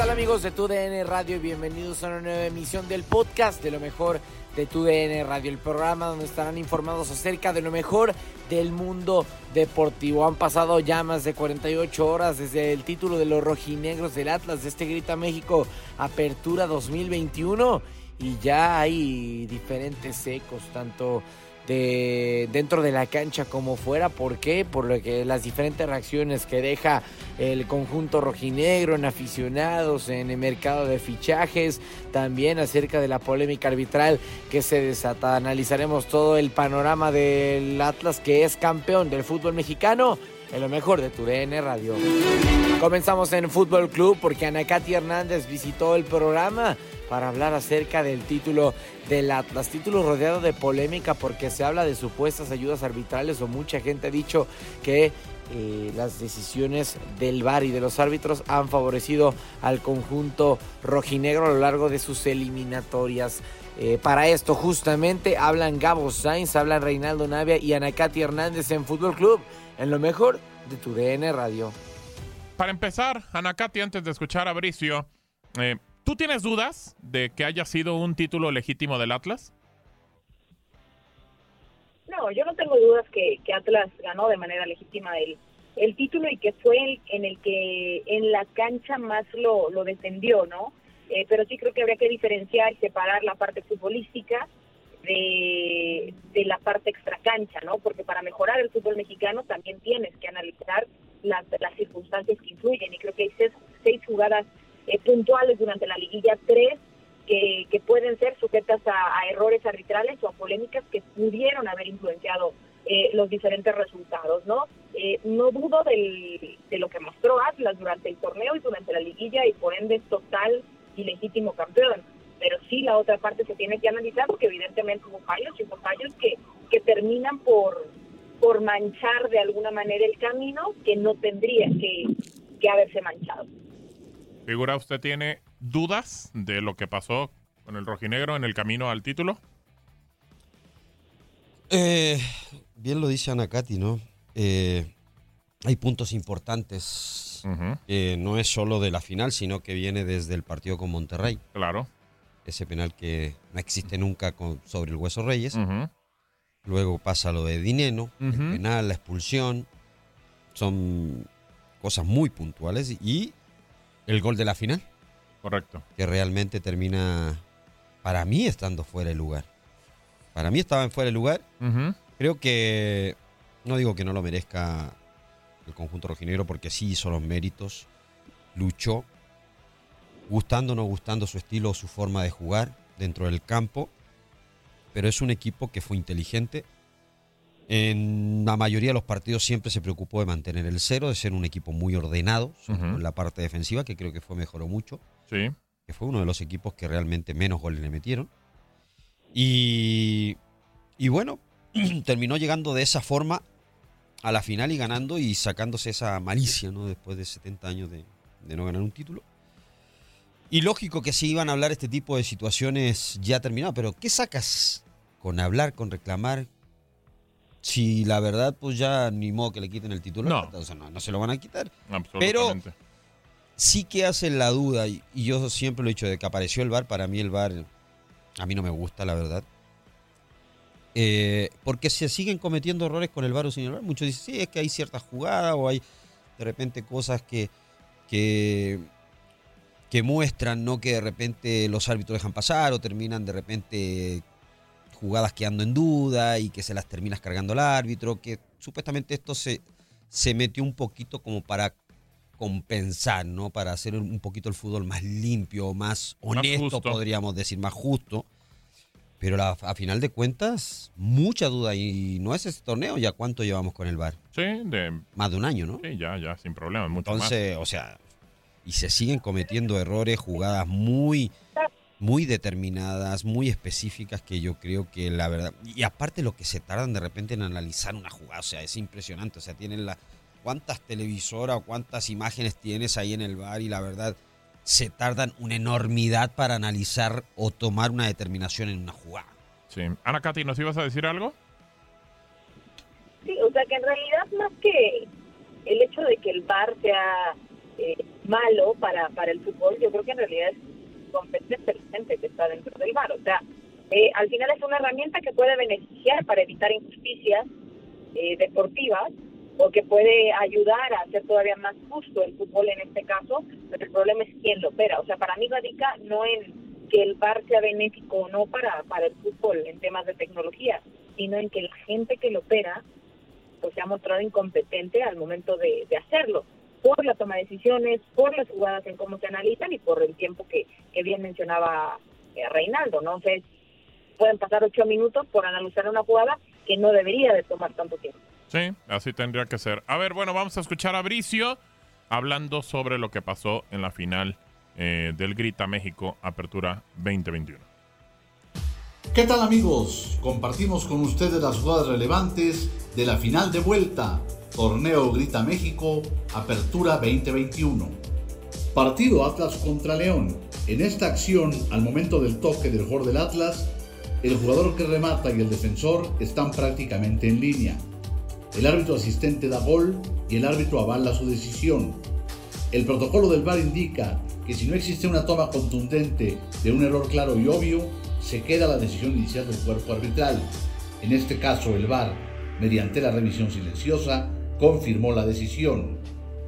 Tal amigos de TUDN Radio? Bienvenidos a una nueva emisión del podcast de lo mejor de TUDN Radio, el programa donde estarán informados acerca de lo mejor del mundo deportivo. Han pasado ya más de 48 horas desde el título de los rojinegros del Atlas de este Grita México Apertura 2021 y ya hay diferentes ecos, tanto de dentro de la cancha como fuera. ¿Por qué? Por lo que las diferentes reacciones que deja el conjunto rojinegro en aficionados, en el mercado de fichajes, también acerca de la polémica arbitral que se desata. Analizaremos todo el panorama del Atlas que es campeón del fútbol mexicano en lo mejor de tu DN Radio. Comenzamos en Fútbol Club porque Anacati Hernández visitó el programa para hablar acerca del título del Atlas. Título rodeado de polémica porque se habla de supuestas ayudas arbitrales o mucha gente ha dicho que eh, las decisiones del VAR y de los árbitros han favorecido al conjunto rojinegro a lo largo de sus eliminatorias. Eh, para esto justamente hablan Gabo Sainz, hablan Reinaldo Navia y Anacati Hernández en Fútbol Club, en lo mejor de tu Radio. Para empezar, Anacati, antes de escuchar a Bricio, eh, ¿tú tienes dudas de que haya sido un título legítimo del Atlas? No, yo no tengo dudas que, que Atlas ganó de manera legítima el, el título y que fue el, en el que en la cancha más lo, lo defendió, ¿no? Eh, pero sí creo que habría que diferenciar y separar la parte futbolística de, de la parte extracancha, ¿no? Porque para mejorar el fútbol mexicano también tienes que analizar las, las circunstancias que influyen y creo que hay seis, seis jugadas puntuales durante la liguilla, tres que, pueden ser sujetas a, a, errores arbitrales o a polémicas que pudieron haber influenciado eh, los diferentes resultados, ¿no? Eh, no dudo del, de lo que mostró Atlas durante el torneo y durante la liguilla y por ende es total y legítimo campeón. Pero sí la otra parte se tiene que analizar porque evidentemente hubo fallos y hubo fallos que, que terminan por, por manchar de alguna manera el camino que no tendría que, que haberse manchado. Figura, ¿usted tiene dudas de lo que pasó con el rojinegro en el camino al título? Eh, bien lo dice Anacati, ¿no? Eh, hay puntos importantes. Uh -huh. eh, no es solo de la final, sino que viene desde el partido con Monterrey. Claro. Ese penal que no existe nunca con, sobre el Hueso Reyes. Uh -huh. Luego pasa lo de Dineno, uh -huh. el penal, la expulsión. son cosas muy puntuales y el gol de la final. Correcto. Que realmente termina, para mí, estando fuera de lugar. Para mí estaba en fuera de lugar. Creo que, no digo que no lo merezca el conjunto rojinegro porque sí hizo los méritos, luchó, gustando o no gustando su estilo o su forma de jugar dentro del campo, pero es un equipo que fue inteligente. En la mayoría de los partidos siempre se preocupó de mantener el cero, de ser un equipo muy ordenado en la parte defensiva, que creo que fue mejoró mucho. Sí. Que fue uno de los equipos que realmente menos goles le metieron. Y, y bueno, terminó llegando de esa forma a la final y ganando y sacándose esa malicia, ¿no? Después de 70 años de, de no ganar un título. Y lógico que sí iban a hablar este tipo de situaciones ya terminado, pero ¿qué sacas con hablar, con reclamar? Si la verdad, pues ya ni modo que le quiten el título. No. O sea, no, no se lo van a quitar. Pero Pero sí que hacen la duda, y, yo siempre lo he dicho, de que apareció el bar, para mí el bar, a mí no me gusta, la verdad. Eh, porque se siguen cometiendo errores con el bar o sin el bar. Muchos dicen, sí, es que hay ciertas jugadas o hay de repente cosas que, que, que muestran, ¿no? Que de repente los árbitros dejan pasar o terminan de repente jugadas quedando en duda y que se las terminas cargando el árbitro, que supuestamente esto se, se metió un poquito como para compensar, ¿no? Para hacer un poquito el fútbol más limpio, más honesto, podríamos decir, más justo. Pero la- a final de cuentas, mucha duda. Y no es ese torneo, ¿ya cuánto llevamos con el VAR? Sí, de, Más de un año, ¿no? sí, ya, ya, sin problema. Mucho Entonces, o sea, y se siguen cometiendo errores, jugadas muy, muy determinadas, muy específicas que yo creo que la verdad. Y aparte lo que se tardan de repente en analizar una jugada, o sea, es impresionante. O sea, tienen la. ¿Cuántas televisoras o cuántas imágenes tienes ahí en el bar? Y la verdad, se tardan una enormidad para analizar o tomar una determinación en una jugada. Sí. Ana Katy, ¿nos ibas a decir algo? Sí, o sea que en realidad más que el hecho de que el VAR sea eh, malo para, para el fútbol, yo creo que en realidad es competencia de gente que está dentro del VAR. O sea, eh, al final es una herramienta que puede beneficiar para evitar injusticias eh, deportivas o que puede ayudar a hacer todavía más justo el fútbol en este caso, pero el problema es quién lo opera. O sea, para mí radica no en que el VAR sea benéfico o no para, para el fútbol en temas de tecnología, sino en que la gente que lo opera pues se ha mostrado incompetente al momento de hacerlo, por la toma de decisiones, por las jugadas en cómo se analizan y por el tiempo que, que bien mencionaba eh, Reinaldo, ¿no? Sea, pueden pasar ocho minutos por analizar una jugada que no debería de tomar tanto tiempo. Sí, así tendría que ser. A ver, bueno, vamos a escuchar a Bricio hablando sobre lo que pasó en la final eh, del Grita México Apertura 2021. ¿Qué tal amigos? Compartimos con ustedes las jugadas relevantes de la final de vuelta, Torneo Grita México, Apertura 2021. Partido Atlas contra León. En esta acción, al momento del toque del jugador del Atlas, el jugador que remata y el defensor están prácticamente en línea. El árbitro asistente da gol y el árbitro avala su decisión. El protocolo del VAR indica que si no existe una toma contundente de un error claro y obvio, se queda la decisión inicial del cuerpo arbitral. En este caso, el VAR, mediante la revisión silenciosa, confirmó la decisión.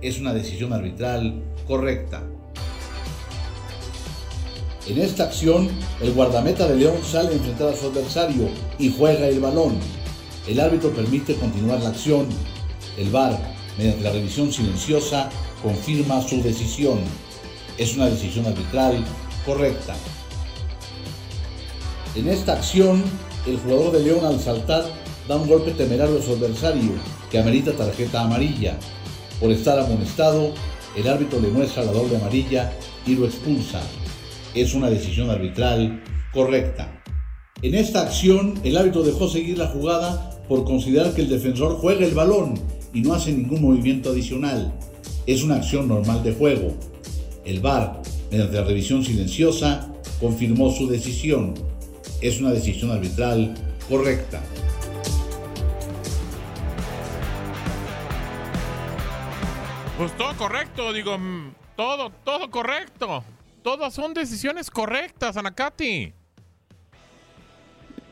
Es una decisión arbitral correcta. En esta acción, el guardameta de León sale a enfrentar a su adversario y juega el balón. El árbitro permite continuar la acción. El VAR, mediante la revisión silenciosa, confirma su decisión. Es una decisión arbitral correcta. En esta acción, el jugador de León al saltar da un golpe temerario a su adversario que amerita tarjeta amarilla. Por estar amonestado, el árbitro le muestra la doble amarilla y lo expulsa. Es una decisión arbitral correcta. En esta acción, el árbitro dejó seguir la jugada por considerar que el defensor juega el balón y no hace ningún movimiento adicional. Es una acción normal de juego. El VAR, mediante la revisión silenciosa, confirmó su decisión. Es una decisión arbitral correcta. Pues todo correcto, digo, mm, todo, todo correcto. Todas son decisiones correctas, Anacati.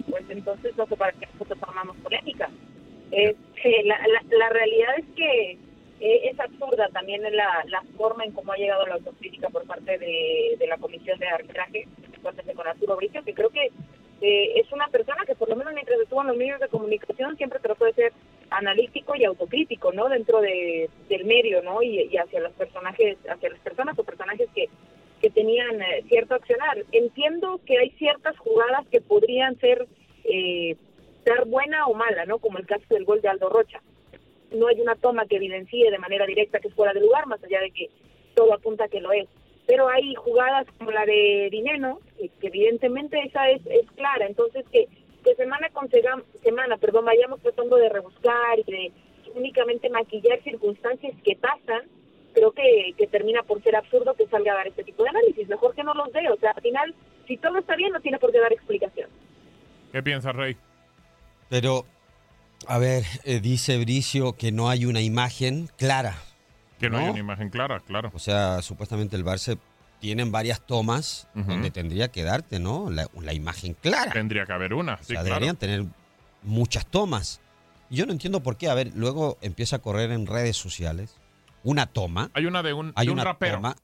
Pues entonces no sé para qué nosotros formamos polémica. Este, la, la, la realidad es que duda también en la, la forma en cómo ha llegado la autocrítica por parte de, de la comisión de arbitraje, con Arturo Bricio, que creo que eh, es una persona que por lo menos mientras estuvo en los medios de comunicación siempre trató de ser analítico y autocrítico, ¿no? Dentro de, del medio, ¿no? Y, hacia los personajes, hacia las personas o personajes que, que tenían eh, cierto accionar. Entiendo que hay ciertas jugadas que podrían ser eh, ser buena o mala, ¿no? Como el caso del gol de Aldo Rocha. No hay una toma que evidencie de manera directa que es fuera de lugar, más allá de que todo apunta que lo es pero hay jugadas como la de Dineno, que, evidentemente esa es, es clara, entonces que, que semana con semana, perdón, vayamos tratando de rebuscar y de únicamente maquillar circunstancias que pasan, creo que, que termina por ser absurdo que salga a dar este tipo de análisis, mejor que no los dé, o sea, al final, si todo está bien, no tiene por qué dar explicación. ¿Qué piensa Rey? Pero, a ver, eh, dice Bricio que no hay una imagen clara que no, hay una imagen clara, claro. O sea, supuestamente el Barça tienen varias tomas donde tendría que darte, ¿no? La, imagen clara. Tendría que haber una, sí, o sea, deberían tener muchas tomas. Yo no entiendo por qué. A ver, luego empieza a correr en redes sociales una toma. Hay una de un, hay una rapero. Toma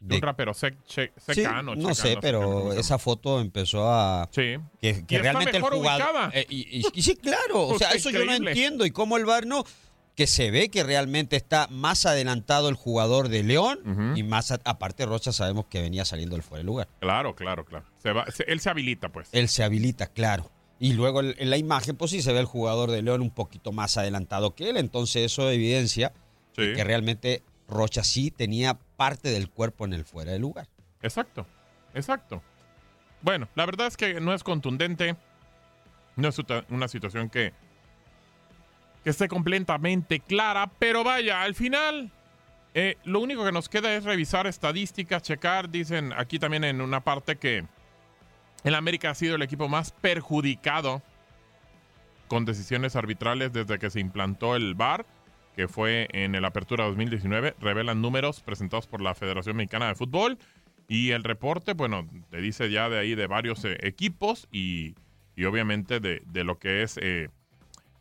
de, un rapero secano. no sé, pero esa foto empezó a... Sí. Que, realmente el jugador... Eh, y, sí, claro. o sea, eso yo no entiendo. Y cómo el VAR no que se ve que realmente está más adelantado el jugador de León y más aparte Rocha sabemos que venía saliendo del fuera de lugar. Claro, claro, claro. él se habilita, pues. Él se habilita, claro. Y luego en la imagen, pues sí se ve el jugador de León un poquito más adelantado que él. Entonces eso evidencia que realmente Rocha sí tenía parte del cuerpo en el fuera de lugar. Exacto, exacto. Bueno, la verdad es que no es contundente. No es una situación que que esté completamente clara, pero vaya, al final eh, lo único que nos queda es revisar estadísticas, checar, dicen aquí también en una parte que el América ha sido el equipo más perjudicado con decisiones arbitrales desde que se implantó el VAR, que fue en el Apertura 2019, revelan números presentados por la Federación Mexicana de Fútbol y el reporte, bueno, te dice ya de ahí de varios eh, equipos y, obviamente de, lo que es... Eh,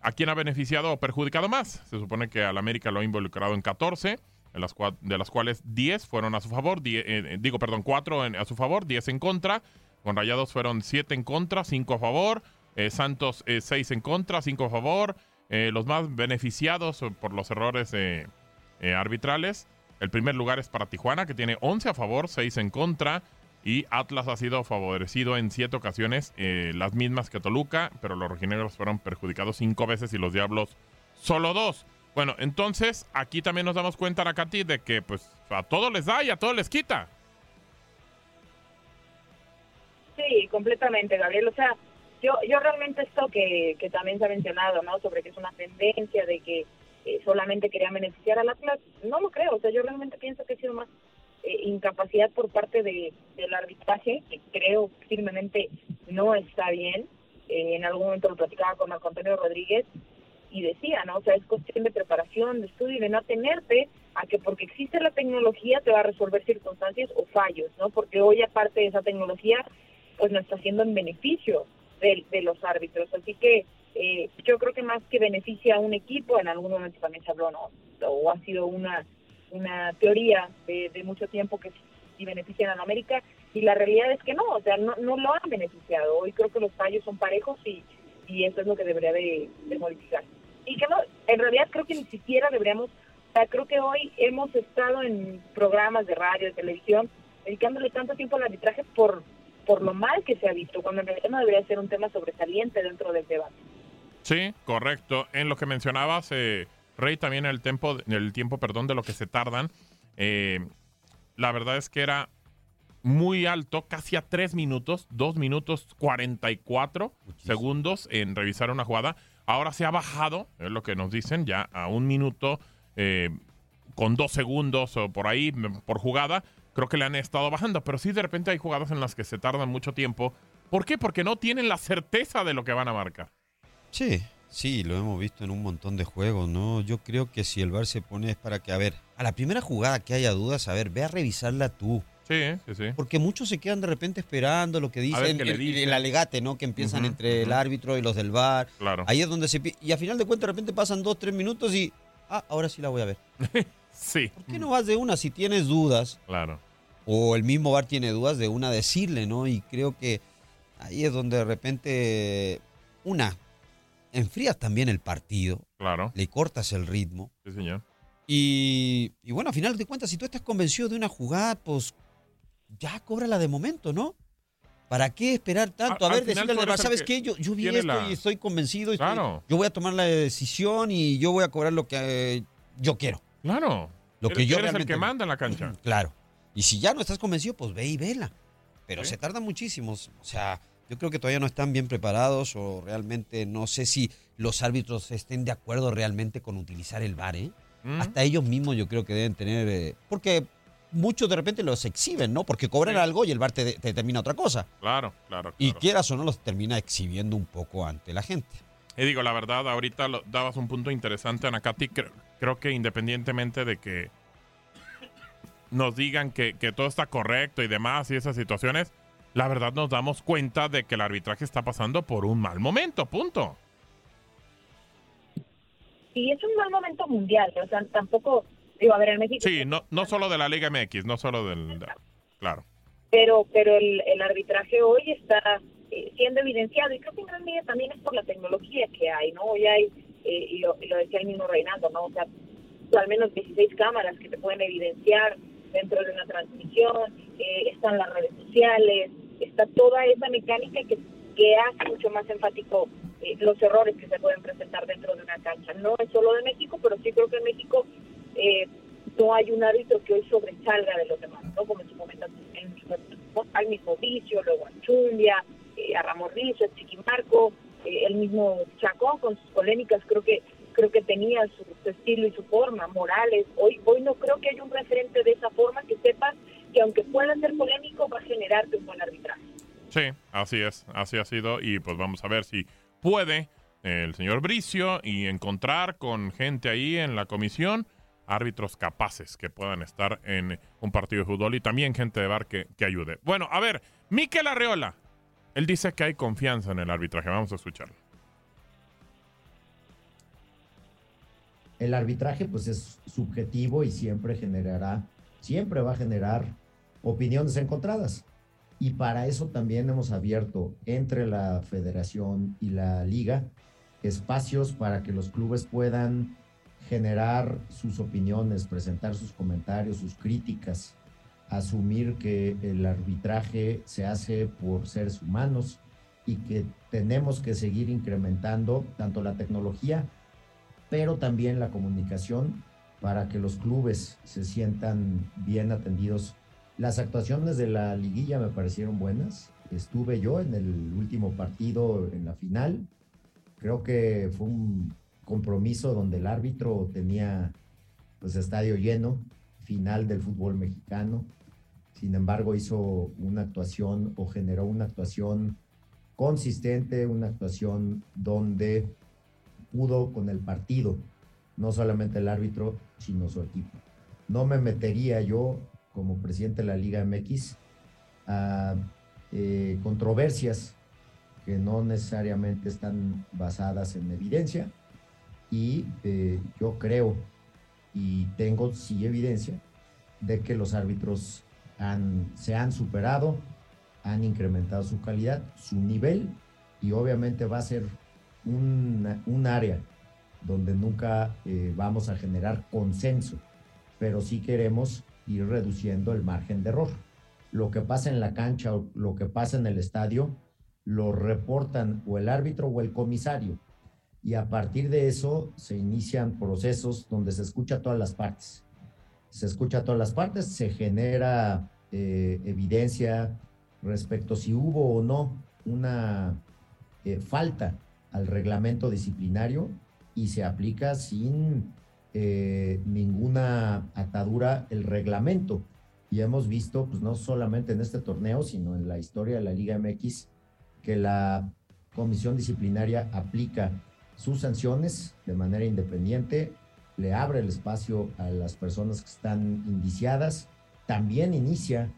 ¿A quién ha beneficiado o perjudicado más? Se supone que al América lo ha involucrado en 14, en las de las cuales 10 fueron a su favor, eh, eh, digo, perdón, 4 a su favor, 10 en contra. Con Rayados fueron 7 en contra, 5 a favor. Eh, Santos 6 en contra, 5 a favor. los más beneficiados por los errores arbitrales. El primer lugar es para Tijuana, que tiene 11 a favor, 6 en contra. Y Atlas ha sido favorecido en siete ocasiones, eh, las mismas que Toluca, pero los rojinegros fueron perjudicados cinco veces y los Diablos solo dos. Bueno, entonces aquí también nos damos cuenta, Nakati, de que pues a todos les da y a todos les quita. Sí, completamente, Gabriel. O sea, yo, yo realmente esto que, que también se ha mencionado, ¿no? Sobre que es una tendencia de que eh, solamente querían beneficiar al Atlas, no lo creo. O sea, yo realmente pienso que ha sido más eh, incapacidad por parte de, del arbitraje, que creo firmemente no está bien. Eh, en algún momento lo platicaba con Marco Antonio Rodríguez y decía, ¿no? O sea, es cuestión de preparación, de estudio y de no atenerte a que porque existe la tecnología te va a resolver circunstancias o fallos, ¿no? Porque hoy aparte de esa tecnología, pues no está haciendo en beneficio de, de los árbitros. Así que eh, yo creo que más que beneficia a un equipo, en algún momento también se habló, ¿no? O ha sido una una teoría de, mucho tiempo que sí benefician a la América y la realidad es que no, o sea, no, no lo han beneficiado. Hoy creo que los fallos son parejos y, y eso es lo que debería de, modificar. Y que no, en realidad creo que ni siquiera deberíamos, o sea, creo que hoy hemos estado en programas de radio, de televisión, dedicándole tanto tiempo al arbitraje por, por lo mal que se ha visto, cuando en realidad no debería ser un tema sobresaliente dentro del debate. Sí, correcto. En lo que mencionabas, eh, Rey también el tiempo, el tiempo perdón, de lo que se tardan. Eh, la verdad es que era muy alto, casi a 3 minutos, 2 minutos 44 segundos en revisar una jugada. Ahora se ha bajado, es lo que nos dicen, ya a un minuto eh, con 2 segundos o por ahí por jugada. Creo que le han estado bajando, pero sí de repente hay jugadas en las que se tardan mucho tiempo. ¿Por qué? Porque no tienen la certeza de lo que van a marcar. Sí, Sí, lo hemos visto en un montón de juegos, ¿no? Yo creo que si el VAR se pone es para que, a ver, a la primera jugada que haya dudas, a ver, ve a revisarla tú. Sí, sí, sí. Porque muchos se quedan de repente esperando lo que dicen, el, el, alegate, ¿no? Que empiezan entre el árbitro y los del VAR. Claro. Ahí es donde se... Y a final de cuentas de repente pasan dos, tres minutos y... Ah, ahora sí la voy a ver. Sí. ¿Por qué no vas de una si tienes dudas? Claro. O el mismo bar tiene dudas de una decirle, ¿no? Y creo que ahí es donde de repente, una, enfrías también el partido. Claro. Le cortas el ritmo. Sí, señor. Y, y bueno, a final de cuentas, si tú estás convencido de una jugada, pues ya cóbrala de momento, ¿no? ¿Para qué esperar tanto? A, A- al ver, decirle al el ¿sabes qué? Yo, yo vi esto la- y estoy convencido. y estoy- Claro. yo voy a tomar la decisión y yo voy a cobrar lo que eh, yo quiero. Claro. Lo que Eres- yo eres el realmente- que manda en la cancha. Claro. Y si ya no estás convencido, pues ve y vela. Pero Sí. se tarda muchísimo. O sea, yo creo que todavía no están bien preparados o realmente no sé si los árbitros estén de acuerdo realmente con utilizar el VAR, ¿eh? Mm. Hasta ellos mismos yo creo que deben tener... eh, porque muchos de repente los exhiben, ¿no? Porque cobran Sí. algo y el VAR te, te determina otra cosa. Claro, claro. Y quieras o no, los termina exhibiendo un poco ante la gente. Y digo, la verdad, ahorita lo- dabas un punto interesante, Anacati. Creo, creo que independientemente de que nos digan que, que todo está correcto y demás y esas situaciones, la verdad nos damos cuenta de que el arbitraje está pasando por un mal momento, punto. Y es un mal momento mundial, o sea, tampoco, digo, a ver, en México, Sí, no, no solo de la Liga MX, no solo del... Claro. pero pero el, el arbitraje hoy está eh, siendo evidenciado y creo que en gran medida también es por la tecnología que hay, ¿no? Hoy hay, eh, y, lo, y lo decía el mismo Reinaldo, ¿no? O sea, al menos 16 cámaras que te pueden evidenciar dentro de una transmisión, eh, están las redes sociales, está toda esa mecánica que, que hace mucho más enfático eh, los errores que se pueden presentar dentro de una cancha. No es solo de México, pero sí creo que en México eh, no hay un árbitro que hoy sobresalga de los demás, ¿no? Como en su momento en, al mismo Vicio, luego a Chumbia, eh, a a Chiquimarco, eh, el mismo Chacón con sus polémicas, creo que creo que tenía su, su estilo y su forma, Morales. Hoy hoy no creo que haya un referente de esa forma que sepas que aunque pueda ser polémico va a generarte un buen arbitraje. Sí, así es, así ha sido y pues vamos a ver si puede el señor Bricio y encontrar con gente ahí en la comisión árbitros capaces que puedan estar en un partido de fútbol y también gente de bar que, que ayude. Bueno, a ver, Miquel Arreola, él dice que hay confianza en el arbitraje, vamos a escucharlo. El arbitraje pues es subjetivo y siempre generará, siempre va a generar opiniones encontradas. Y para eso también hemos abierto entre la federación y la liga espacios para que los clubes puedan generar sus opiniones, presentar sus comentarios, sus críticas, asumir que el arbitraje se hace por seres humanos y que tenemos que seguir incrementando tanto la tecnología pero también la comunicación para que los clubes se sientan bien atendidos. Las actuaciones de la liguilla me parecieron buenas. Estuve yo en el último partido, en la final. Creo que fue un compromiso donde el árbitro tenía pues estadio lleno, final del fútbol mexicano. Sin embargo, hizo una actuación o generó una actuación consistente, una actuación donde pudo con el partido, no solamente el árbitro, sino su equipo. No me metería yo, como presidente de la Liga MX, a eh, controversias que no necesariamente están basadas en evidencia y eh, yo creo y tengo sí evidencia de que los árbitros han, se han superado, han incrementado su calidad, su nivel y obviamente va a ser un, un área donde nunca eh, vamos a generar consenso, pero sí queremos ir reduciendo el margen de error. Lo que pasa en la cancha o lo que pasa en el estadio lo reportan o el árbitro o el comisario. Y a partir de eso se inician procesos donde se escucha todas las partes. Se escucha todas las partes, se genera eh, evidencia respecto si hubo o no una eh, falta al reglamento disciplinario y se aplica sin eh, ninguna atadura el reglamento. Y hemos visto, pues no solamente en este torneo, sino en la historia de la Liga MX, que la comisión disciplinaria aplica sus sanciones de manera independiente, le abre el espacio a las personas que están indiciadas, también inicia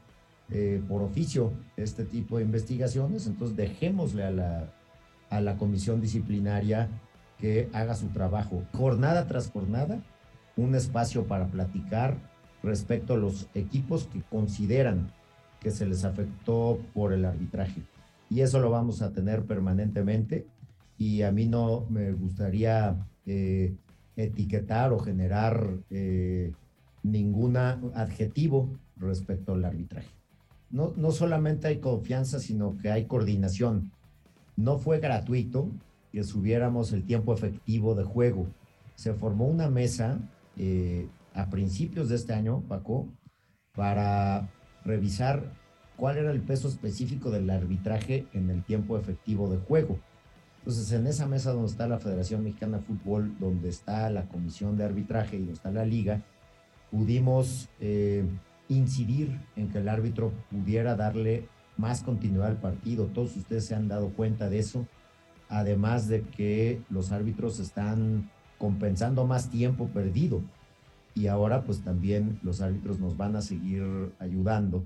eh, por oficio este tipo de investigaciones, entonces dejémosle a la, a la comisión disciplinaria que haga su trabajo. Jornada tras jornada, un espacio para platicar respecto a los equipos que consideran que se les afectó por el arbitraje. Y eso lo vamos a tener permanentemente y a mí no me gustaría eh, etiquetar o generar eh, ningún adjetivo respecto al arbitraje. No, no solamente hay confianza, sino que hay coordinación. No fue gratuito que subiéramos el tiempo efectivo de juego. Se formó una mesa eh, a principios de este año, Paco, para revisar cuál era el peso específico del arbitraje en el tiempo efectivo de juego. Entonces, en esa mesa donde está la Federación Mexicana de Fútbol, donde está la Comisión de Arbitraje y donde está la Liga, pudimos eh, incidir en que el árbitro pudiera darle más continuidad al partido. Todos ustedes se han dado cuenta de eso. Además de que los árbitros están compensando más tiempo perdido. Y ahora pues también los árbitros nos van a seguir ayudando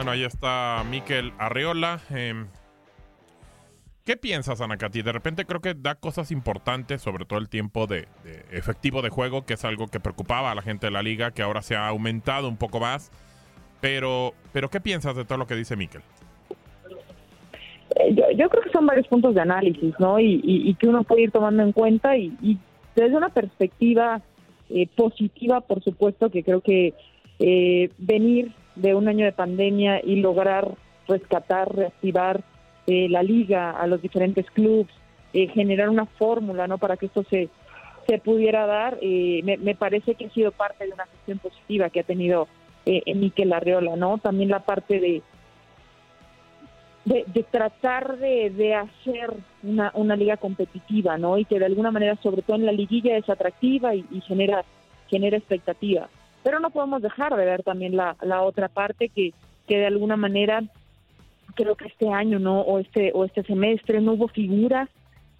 Bueno, ahí está Miquel Arreola. Em, ¿Qué piensas, Anacati? De repente creo que da cosas importantes, sobre todo el tiempo de, efectivo de juego, que es algo que preocupaba a la gente de la liga, que ahora se ha aumentado un poco más. Pero, pero ¿qué piensas de todo lo que dice Miquel? Eh, yo, creo que son varios puntos de análisis, ¿no? Y, que uno puede ir tomando en cuenta y, desde una perspectiva eh, positiva, por supuesto, que creo que eh, venir de un año de pandemia y lograr rescatar, reactivar eh, la liga a los diferentes clubes, eh, generar una fórmula no para que esto se, se pudiera dar, eh, me, parece que ha sido parte de una gestión positiva que ha tenido eh, Miquel Arriola, ¿no? También la parte de, de, tratar de, de hacer una, una, liga competitiva, ¿no? Y que de alguna manera, sobre todo en la liguilla, es atractiva y, y genera, genera expectativa. Pero no podemos dejar de ver también la, la otra parte que, que de alguna manera creo que este año no o este o este semestre no hubo figuras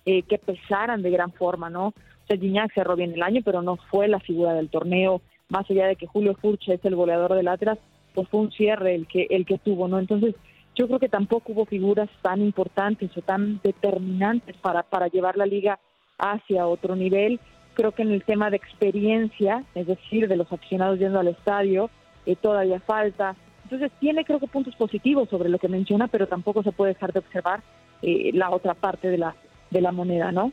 eh, que pesaran de gran forma, ¿no? O sea, Gignac cerró bien el año, pero no fue la figura del torneo, más allá de que Julio Furche es el goleador del Atlas, pues fue un cierre el que el que tuvo, ¿no? Entonces, yo creo que tampoco hubo figuras tan importantes o tan determinantes para para llevar la liga hacia otro nivel Creo que en el tema de experiencia, es decir, de los aficionados yendo al estadio, eh, todavía falta. Entonces tiene creo que puntos positivos sobre lo que menciona, pero tampoco se puede dejar de observar eh, la otra parte de la, de la moneda, ¿no?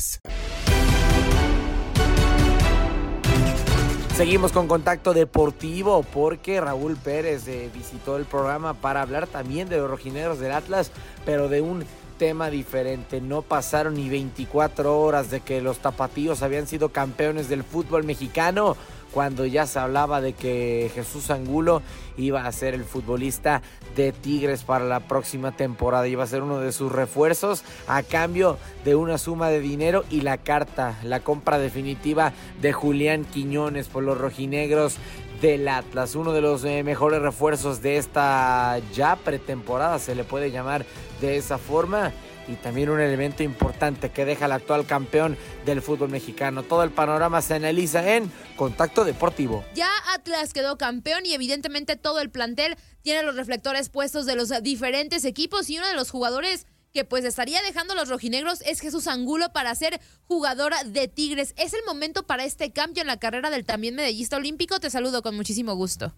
Seguimos con contacto deportivo porque Raúl Pérez eh, visitó el programa para hablar también de los rojineros del Atlas, pero de un tema diferente. No pasaron ni 24 horas de que los tapatíos habían sido campeones del fútbol mexicano cuando ya se hablaba de que Jesús Angulo iba a ser el futbolista de Tigres para la próxima temporada. Iba a ser uno de sus refuerzos a cambio de una suma de dinero y la carta, la compra definitiva de Julián Quiñones por los rojinegros del Atlas. Uno de los eh, mejores refuerzos de esta ya pretemporada, se le puede llamar de esa forma y también un elemento importante que deja al actual campeón del fútbol mexicano. Todo el panorama se analiza en Contacto Deportivo. Ya Atlas quedó campeón y evidentemente todo el plantel tiene los reflectores puestos de los diferentes equipos y uno de los jugadores que pues estaría dejando los rojinegros es Jesús Angulo para ser jugadora de Tigres. ¿Es el momento para este cambio en la carrera del también medallista olímpico? Te saludo con muchísimo gusto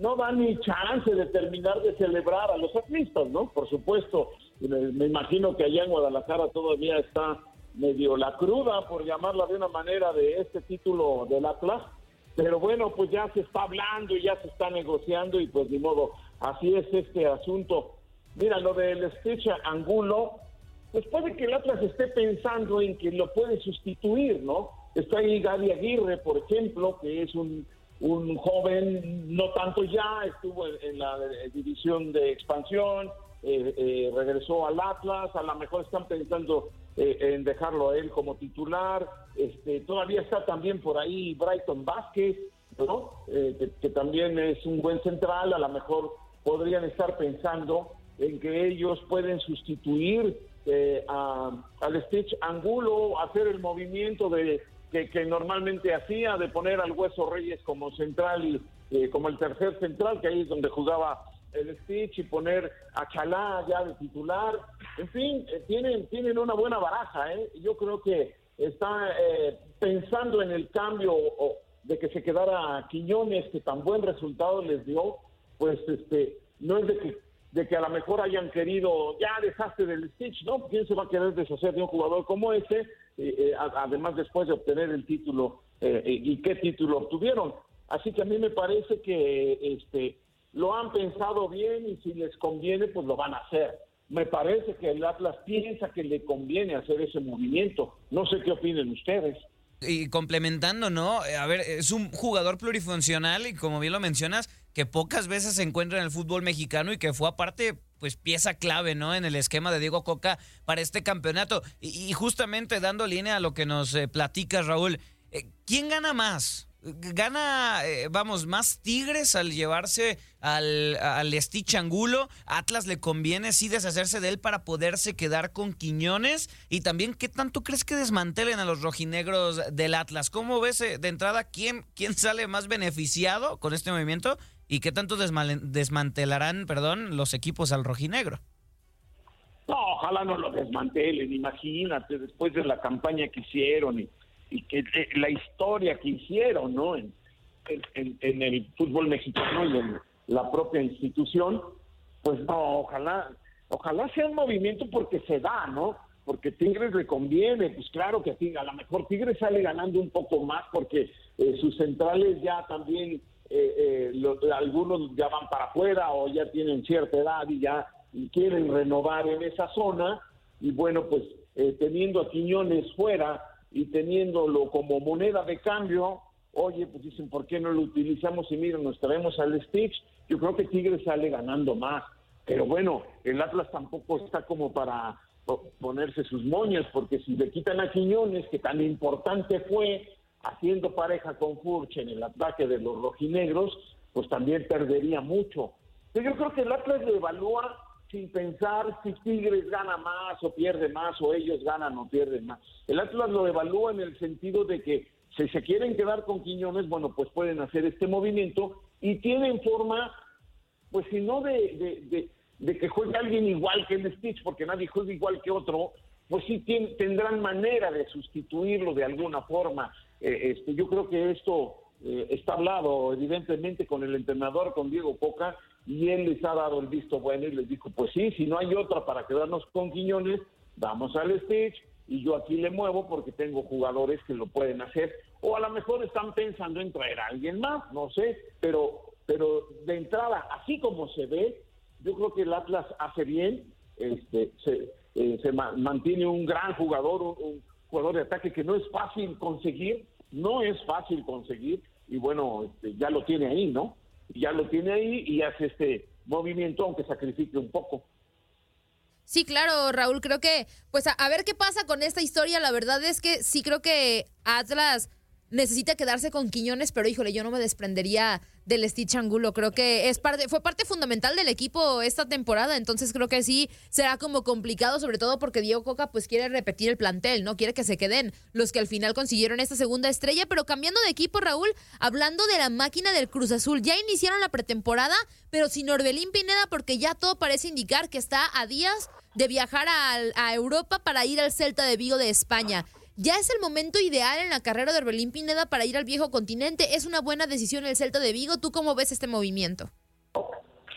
no da ni chance de terminar de celebrar a los atletas, ¿no? Por supuesto, me, imagino que allá en Guadalajara todavía está medio la cruda, por llamarla de una manera, de este título del Atlas. Pero bueno, pues ya se está hablando y ya se está negociando y pues de modo, así es este asunto. Mira, lo del Estecha Angulo, pues puede que el Atlas esté pensando en que lo puede sustituir, ¿no? Está ahí Gaby Aguirre, por ejemplo, que es un un joven, no tanto ya, estuvo en, la división de expansión, eh, eh, regresó al Atlas, a lo mejor están pensando eh, en dejarlo a él como titular, este, todavía está también por ahí Brighton Vázquez, ¿no? que, también es un buen central, a lo mejor podrían estar pensando en que ellos pueden sustituir a, al Stitch Angulo, hacer el movimiento de que, normalmente hacía de poner al Hueso Reyes como central y eh, como el tercer central, que ahí es donde jugaba el Stitch, y poner a Chalá ya de titular. En fin, eh, tienen, tienen una buena baraja. ¿eh? Yo creo que está eh, pensando en el cambio de que se quedara Quiñones, que tan buen resultado les dio, pues este no es de que de que a lo mejor hayan querido, ya dejaste del Stitch, ¿no? ¿Quién se va a querer deshacer de un jugador como ese? Eh, eh, además después de obtener el título, eh, ¿y qué título obtuvieron? Así que a mí me parece que este lo han pensado bien y si les conviene, pues lo van a hacer. Me parece que el Atlas piensa que le conviene hacer ese movimiento. No sé qué opinen ustedes y complementando, ¿no? A ver, es un jugador plurifuncional y como bien lo mencionas, que pocas veces se encuentra en el fútbol mexicano y que fue aparte pues pieza clave, ¿no? En el esquema de Diego Coca para este campeonato. Y, justamente dando línea a lo que nos eh, platica Raúl, eh, ¿quién gana más? Gana, eh, vamos, más Tigres al llevarse al, al Stitch Angulo. Atlas le conviene sí deshacerse de él para poderse quedar con Quiñones. Y también, ¿qué tanto crees que desmantelen a los rojinegros del Atlas? ¿Cómo ves eh, de entrada quién, quién sale más beneficiado con este movimiento? ¿Y qué tanto desmantelarán, perdón, los equipos al rojinegro? No, ojalá no lo desmantelen, imagínate, después de la campaña que hicieron y y que eh, la historia que hicieron ¿no? en, en, el fútbol mexicano y en la propia institución, pues no, ojalá, ojalá sea un movimiento porque se da, ¿no? Porque Tigres le conviene, pues claro que a, a lo mejor Tigres sale ganando un poco más porque eh, sus centrales ya también, eh, algunos ya van para afuera o ya tienen cierta edad y ya quieren renovar en esa zona y bueno, pues teniendo a Quiñones fuera, y teniéndolo como moneda de cambio, oye, pues dicen, ¿por qué no lo utilizamos? Y miren, nos traemos al Stitch. Yo creo que Tigres sale ganando más. Pero bueno, el Atlas tampoco está como para ponerse sus moñas, porque si le quitan a Quiñones, que tan importante fue haciendo pareja con Furch en el ataque de los rojinegros, pues también perdería mucho. Yo creo que el Atlas lo evalúa sin pensar si Tigres gana más o pierde más o ellos ganan o pierden más. El Atlas lo evalúa en el sentido de que si se quieren quedar con Quiñones, bueno, pues pueden hacer este movimiento y tienen forma, pues si no de, de, que juegue alguien igual que el Stitch, porque nadie juega igual que otro, pues sí tendrán manera de sustituirlo de alguna forma. Eh, este, yo creo que esto eh, está hablado evidentemente con el entrenador, con Diego Coca, y él les ha dado el visto bueno y les dijo, pues sí, si no hay otra para quedarnos con Quiñones, vamos al stage y yo aquí le muevo porque tengo jugadores que lo pueden hacer. O a lo mejor están pensando en traer a alguien más, no sé, pero, pero de entrada, así como se ve, yo creo que el Atlas hace bien, este, se, eh, se mantiene un gran jugador, un, jugador de ataque que no es fácil conseguir, no es fácil conseguir, y bueno, este, ya lo tiene ahí, ¿no? ya lo tiene ahí y hace este movimiento, aunque sacrifique un poco. Sí, claro, Raúl, creo que, pues a, ver qué pasa con esta historia. La verdad es que sí creo que Atlas necesita quedarse con Quiñones, pero híjole, yo no me desprendería del Stitch Angulo. Creo que es parte, fue parte fundamental del equipo esta temporada, entonces creo que sí será como complicado, sobre todo porque Diego Coca pues quiere repetir el plantel, ¿no? Quiere que se queden los que al final consiguieron esta segunda estrella, pero cambiando de equipo, Raúl, hablando de la máquina del Cruz Azul, ya iniciaron la pretemporada, pero sin Orbelín Pineda porque ya todo parece indicar que está a días de viajar a, a Europa para ir al Celta de Vigo de España. Ya es el momento ideal en la carrera de Orbelín Pineda para ir al viejo continente. Es una buena decisión el Celta de Vigo. ¿Tú cómo ves este movimiento?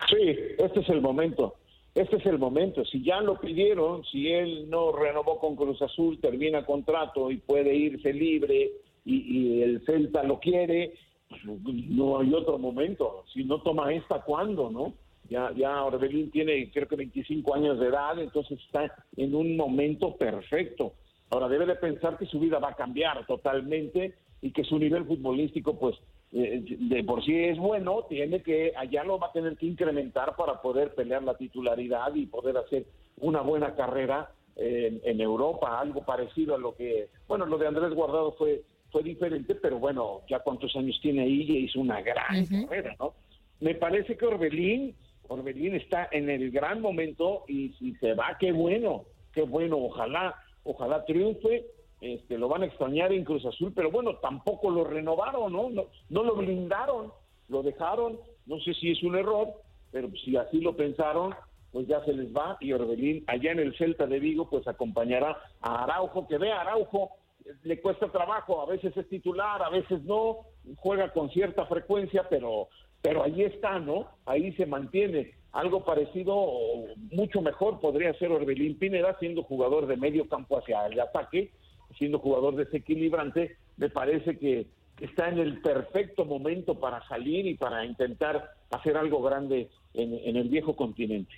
Sí, este es el momento. Este es el momento. Si ya lo pidieron, si él no renovó con Cruz Azul, termina contrato y puede irse libre y, el Celta lo quiere, pues, no hay otro momento. Si no toma esta, ¿cuándo, no? Ya, ya Orbelín tiene creo que 25 años de edad, entonces está en un momento perfecto. Ahora debe de pensar que su vida va a cambiar totalmente y que su nivel futbolístico pues eh, de por sí es bueno, tiene que, allá lo va a tener que incrementar para poder pelear la titularidad y poder hacer una buena carrera en, en Europa, algo parecido a lo que, bueno, lo de Andrés Guardado fue fue diferente, pero bueno, ya cuántos años tiene ahí y hizo una gran carrera, ¿no? Me parece que Orbelín, Orbelín está en el gran momento y si se va, qué bueno, qué bueno, ojalá, ojalá triunfe, este, lo van a extrañar en Cruz Azul, pero bueno, tampoco lo renovaron, ¿no? No, no lo blindaron, lo dejaron, no sé si es un error, pero si así lo pensaron, pues ya se les va y Orbelín allá en el Celta de Vigo pues acompañará a Araujo, que vea Araujo le cuesta trabajo, a veces es titular, a veces no, juega con cierta frecuencia, pero pero ahí está, ¿no? Ahí se mantiene. Algo parecido, mucho mejor podría ser Orbelín Pineda siendo jugador de medio campo hacia el ataque, siendo jugador desequilibrante, me parece que está en el perfecto momento para salir y para intentar hacer algo grande en el viejo continente.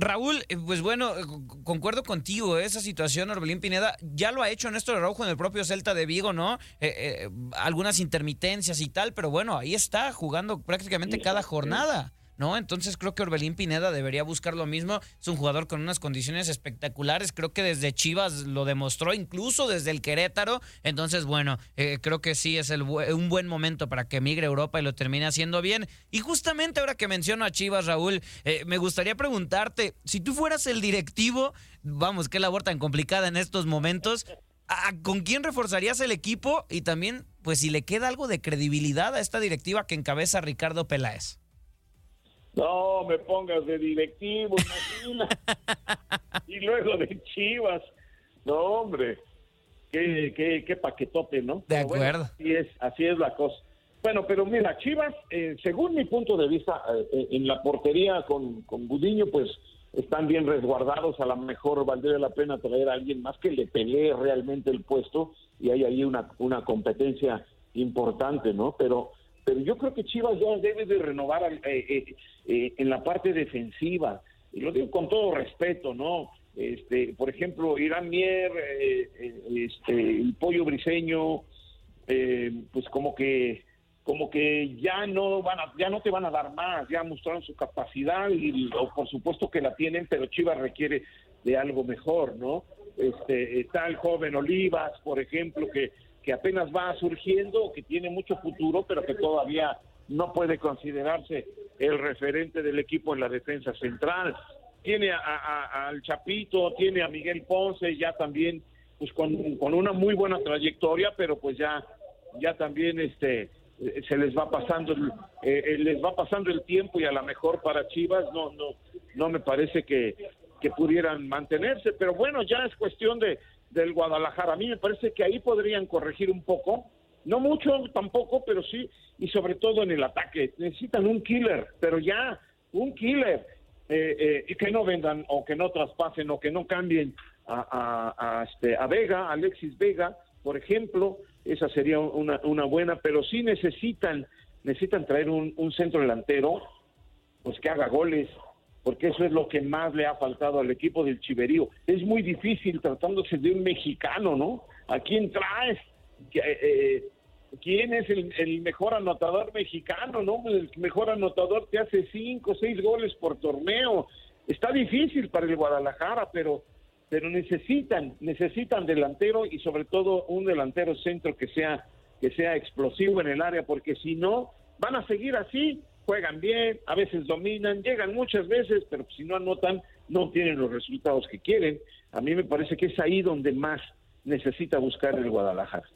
Raúl, eh, pues bueno, eh, concuerdo contigo, ¿eh? esa situación, Orbelín Pineda, ya lo ha hecho Néstor Araujo en el propio Celta de Vigo, ¿no? algunas intermitencias y tal, pero bueno, ahí está, jugando prácticamente cada jornada. ¿No? Entonces creo que Orbelín Pineda debería buscar lo mismo. Es un jugador con unas condiciones espectaculares. Creo que desde Chivas lo demostró, incluso desde el Querétaro. Entonces, bueno, eh, creo que sí es un buen momento para que migre a Europa y lo termine haciendo bien. Y justamente ahora que menciono a Chivas, Raúl, eh, me gustaría preguntarte, si tú fueras el directivo, vamos, qué labor tan complicada en estos momentos. ¿Con quién reforzarías el equipo? Y también, pues, si le queda algo de credibilidad a esta directiva que encabeza Ricardo Peláez. No me pongas de directivo, y luego de Chivas. No, hombre. Qué, qué, qué paquetote, ¿no? De acuerdo. así, es, así es la cosa. Bueno, pero mira, Chivas, eh, según mi punto de vista, eh, eh, en la portería con, con Budiño, pues están bien resguardados. A lo mejor valdría la pena traer a alguien más que le pelee realmente el puesto y hay ahí una, una competencia importante, ¿no? Pero pero yo creo que Chivas ya debe de renovar eh, eh, eh, en la parte defensiva, y lo digo con todo respeto, ¿no? Este, por ejemplo, Irán Mier, este, el Pollo Briseño, pues como que como que ya no van a, ya no te van a dar más, ya mostraron su capacidad y por supuesto que la tienen, pero Chivas requiere de algo mejor, ¿no? Este, está el joven Olivas, por ejemplo, que que apenas va surgiendo, que tiene mucho futuro, pero que todavía no puede considerarse el referente del equipo en la defensa central. Tiene al Chapito, tiene a Miguel Ponce, ya también pues con, una muy buena trayectoria, pero pues ya, ya también este se les va pasando el, eh, les va pasando el tiempo y a lo mejor para Chivas no no no me parece que, que pudieran mantenerse, pero bueno, ya es cuestión de, del Guadalajara. A mí me parece que ahí podrían corregir un poco, no mucho tampoco, pero sí, y sobre todo en el ataque. Necesitan un killer, pero ya, un killer. Eh, eh, y que no vendan o que no traspasen o que no cambien a, este, a Vega, Alexis Vega, por ejemplo, esa sería una, una buena, pero sí necesitan, necesitan traer un, un centro delantero, pues que haga goles, porque eso es lo que más le ha faltado al equipo del Chiverío. Es muy difícil tratándose de un mexicano, ¿no? ¿A quién traes? Eh, eh, ¿Quién es el, mejor anotador mexicano, no? El mejor anotador te hace cinco, seis goles por torneo. Está difícil para el Guadalajara, pero pero necesitan necesitan delantero y sobre todo un delantero centro que sea que sea explosivo en el área, porque si no van a seguir así juegan bien, a veces dominan, llegan muchas veces, pero si no anotan, no tienen los resultados que quieren. A mí me parece que es ahí donde más necesita buscar el Guadalajara.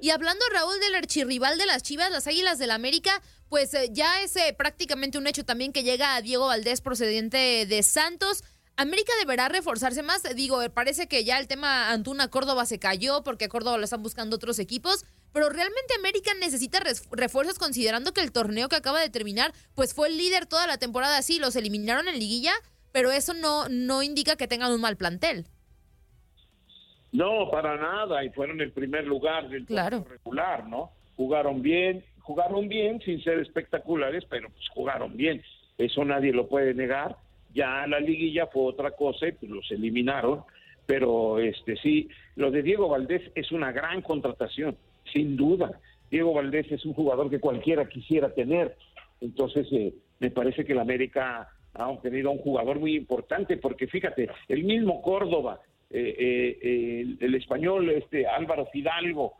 Y hablando, Raúl, del archirrival de las Chivas, las Águilas del la América, pues eh, ya es eh, prácticamente un hecho también que llega a Diego Valdés procedente de Santos. América deberá reforzarse más. Digo, parece que ya el tema Antuna Córdoba se cayó porque a Córdoba lo están buscando otros equipos. Pero realmente América necesita refuerzos considerando que el torneo que acaba de terminar, pues fue el líder toda la temporada. Sí, los eliminaron en liguilla, pero eso no, no indica que tengan un mal plantel. No, para nada. Y fueron el primer lugar del claro. regular, ¿no? Jugaron bien, jugaron bien sin ser espectaculares, pero pues jugaron bien. Eso nadie lo puede negar ya la liguilla fue otra cosa y pues los eliminaron, pero este sí, lo de Diego Valdés es una gran contratación, sin duda, Diego Valdés es un jugador que cualquiera quisiera tener. Entonces, eh, me parece que el América ha obtenido un jugador muy importante, porque fíjate, el mismo Córdoba, eh, eh, el, español este Álvaro Fidalgo,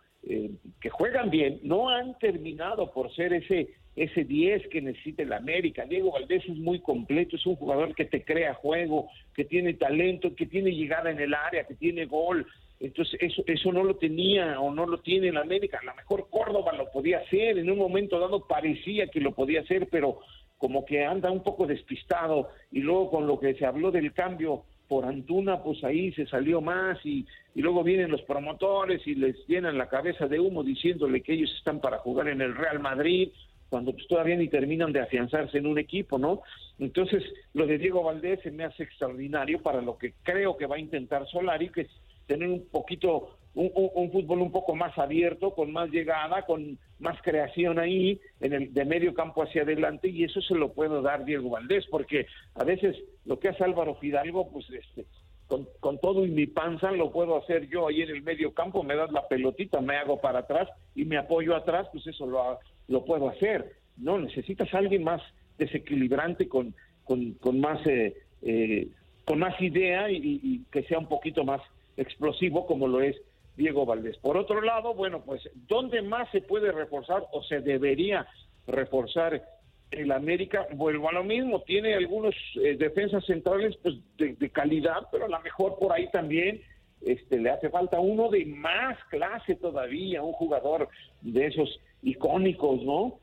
que juegan bien, no han terminado por ser ese ese 10 que necesita el América. Diego Valdés es muy completo, es un jugador que te crea juego, que tiene talento, que tiene llegada en el área, que tiene gol. Entonces, eso, eso no lo tenía o no lo tiene el América. A lo mejor Córdoba lo podía hacer, en un momento dado parecía que lo podía hacer, pero como que anda un poco despistado. Y luego con lo que se habló del cambio por Antuna, pues ahí se salió más y, y luego vienen los promotores y les llenan la cabeza de humo diciéndole que ellos están para jugar en el Real Madrid cuando pues, todavía ni terminan de afianzarse en un equipo, ¿no? Entonces, lo de Diego Valdés se me hace extraordinario para lo que creo que va a intentar Solari, que tener un poquito, un, fútbol un poco más abierto, con más llegada, con más creación ahí, en el de medio campo hacia adelante, y eso se lo puedo dar Diego Valdés, porque a veces lo que hace Álvaro Fidalgo, pues este, con, con, todo y mi panza lo puedo hacer yo ahí en el medio campo, me das la pelotita, me hago para atrás y me apoyo atrás, pues eso lo, lo puedo hacer. No, necesitas alguien más desequilibrante, con, con, con más, eh, eh, con más idea y, que sea un poquito más explosivo como lo es Diego Valdés. Por otro lado, bueno, pues, ¿dónde más se puede reforzar o se debería reforzar el América? Vuelvo a lo mismo, tiene algunos eh, defensas centrales pues, de, de, calidad, pero a lo mejor por ahí también este, le hace falta uno de más clase todavía, un jugador de esos icónicos, ¿no?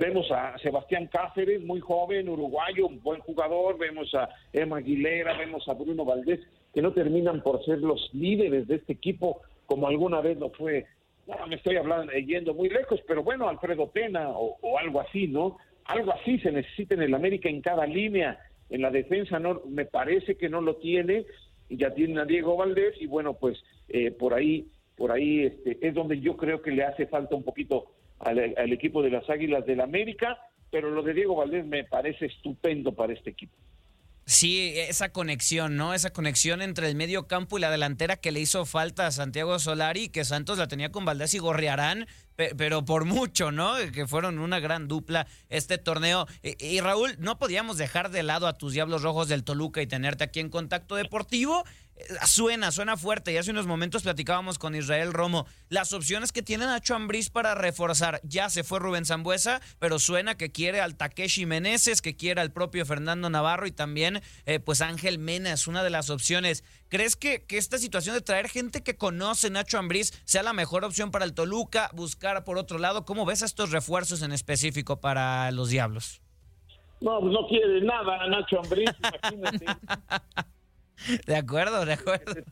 Vemos a Sebastián Cáceres, muy joven, uruguayo, un buen jugador, vemos a Emma Aguilera, vemos a Bruno Valdés, que no terminan por ser los líderes de este equipo como alguna vez lo fue. No, me estoy hablando, yendo muy lejos, pero bueno, Alfredo Pena o, o algo así, ¿no? Algo así se necesita en el América en cada línea. En la defensa no, me parece que no lo tiene, ya tiene a Diego Valdés y bueno, pues eh, por ahí, por ahí este, es donde yo creo que le hace falta un poquito al equipo de las Águilas del América, pero lo de Diego Valdés me parece estupendo para este equipo. Sí, esa conexión, ¿no? Esa conexión entre el medio campo y la delantera que le hizo falta a Santiago Solari, que Santos la tenía con Valdés y Gorriarán, pero por mucho, ¿no? Que fueron una gran dupla este torneo. Y, Raúl, no podíamos dejar de lado a tus Diablos Rojos del Toluca y tenerte aquí en Contacto Deportivo. Suena, suena fuerte. Y hace unos momentos platicábamos con Israel Romo. Las opciones que tiene Nacho Ambriz para reforzar. Ya se fue Rubén Zambuesa, pero suena que quiere al Takeshi Meneses, que quiere al propio Fernando Navarro y también, eh, pues, Ángel Mena es una de las opciones. ¿Crees que, que esta situación de traer gente que conoce Nacho Ambriz sea la mejor opción para el Toluca? Buscar por otro lado. ¿Cómo ves estos refuerzos en específico para los Diablos? No, pues no quiere nada Nacho Ambriz, imagínate. De acuerdo, de acuerdo.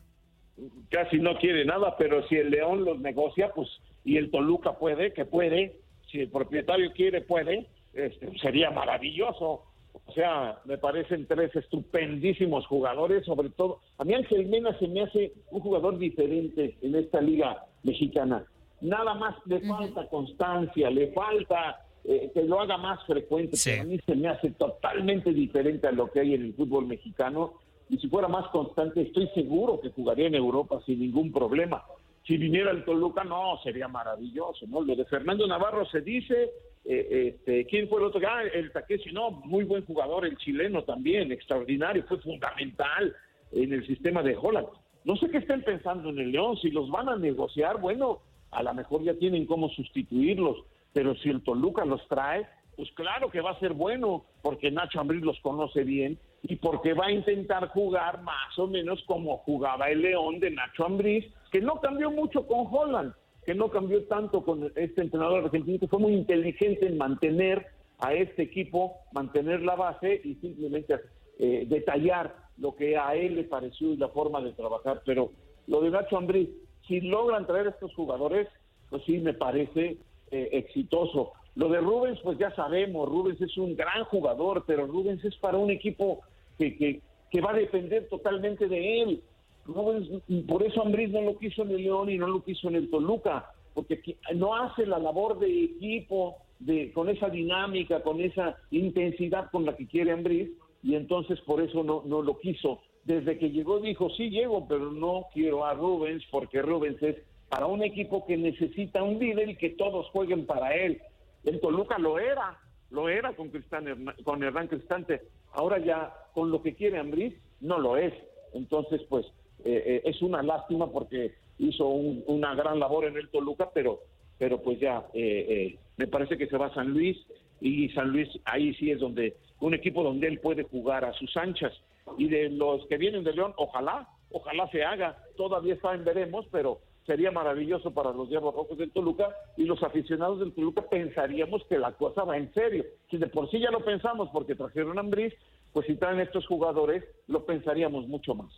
Casi no quiere nada, pero si el León los negocia, pues, y el Toluca puede, que puede, si el propietario quiere, puede, este, sería maravilloso. O sea, me parecen tres estupendísimos jugadores, sobre todo. A mí Ángel Mena se me hace un jugador diferente en esta liga mexicana. Nada más le falta constancia, le falta eh, que lo haga más frecuente. a mí se me hace totalmente diferente a lo que hay en el fútbol mexicano y si fuera más constante, estoy seguro que jugaría en Europa sin ningún problema. Si viniera el Toluca, no, sería maravilloso, ¿no? Lo de Fernando Navarro se dice, eh, este, ¿quién fue el otro? Ah, el Takeshi, no, muy buen jugador, el chileno también, extraordinario, fue fundamental en el sistema de Holland. No sé qué estén pensando en el León, si los van a negociar, bueno, a lo mejor ya tienen cómo sustituirlos, pero si el Toluca los trae, pues claro que va a ser bueno, porque Nacho Ambriz los conoce bien y porque va a intentar jugar más o menos como jugaba el León de Nacho Ambriz, que no cambió mucho con Holland, que no cambió tanto con este entrenador argentino, que fue muy inteligente en mantener a este equipo, mantener la base y simplemente eh, detallar lo que a él le pareció y la forma de trabajar. Pero lo de Nacho Ambriz, si logran traer a estos jugadores, pues sí me parece eh, exitoso. Lo de Rubens, pues ya sabemos, Rubens es un gran jugador, pero Rubens es para un equipo que, que, que va a depender totalmente de él. Rubens, por eso Ambriz no lo quiso en el León y no lo quiso en el Toluca, porque no hace la labor de equipo de, con esa dinámica, con esa intensidad con la que quiere Ambriz, y entonces por eso no, no lo quiso. Desde que llegó dijo, sí llego, pero no quiero a Rubens, porque Rubens es para un equipo que necesita un líder y que todos jueguen para él. En Toluca lo era, lo era con, Cristán, con Hernán Cristante. Ahora ya con lo que quiere Ambriz no lo es. Entonces, pues eh, eh, es una lástima porque hizo una gran labor en el Toluca, pero, pero pues ya eh, me parece que se va a San Luis y San Luis ahí sí es donde un equipo donde él puede jugar a sus anchas y de los que vienen de León, ojalá, ojalá se haga, todavía está en veremos, pero sería maravilloso para los Diablos Rojos del Toluca y los aficionados del Toluca pensaríamos que la cosa va en serio. Si de por sí ya lo pensamos porque trajeron a Ambriz, pues si traen estos jugadores, lo pensaríamos mucho más.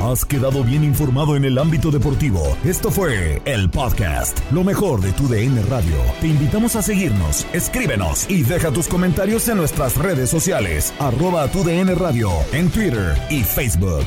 Has quedado bien informado en el ámbito deportivo. Esto fue el podcast, lo mejor de tu DN Radio. Te invitamos a seguirnos, escríbenos y deja tus comentarios en nuestras redes sociales, arroba tu DN Radio, en Twitter y Facebook.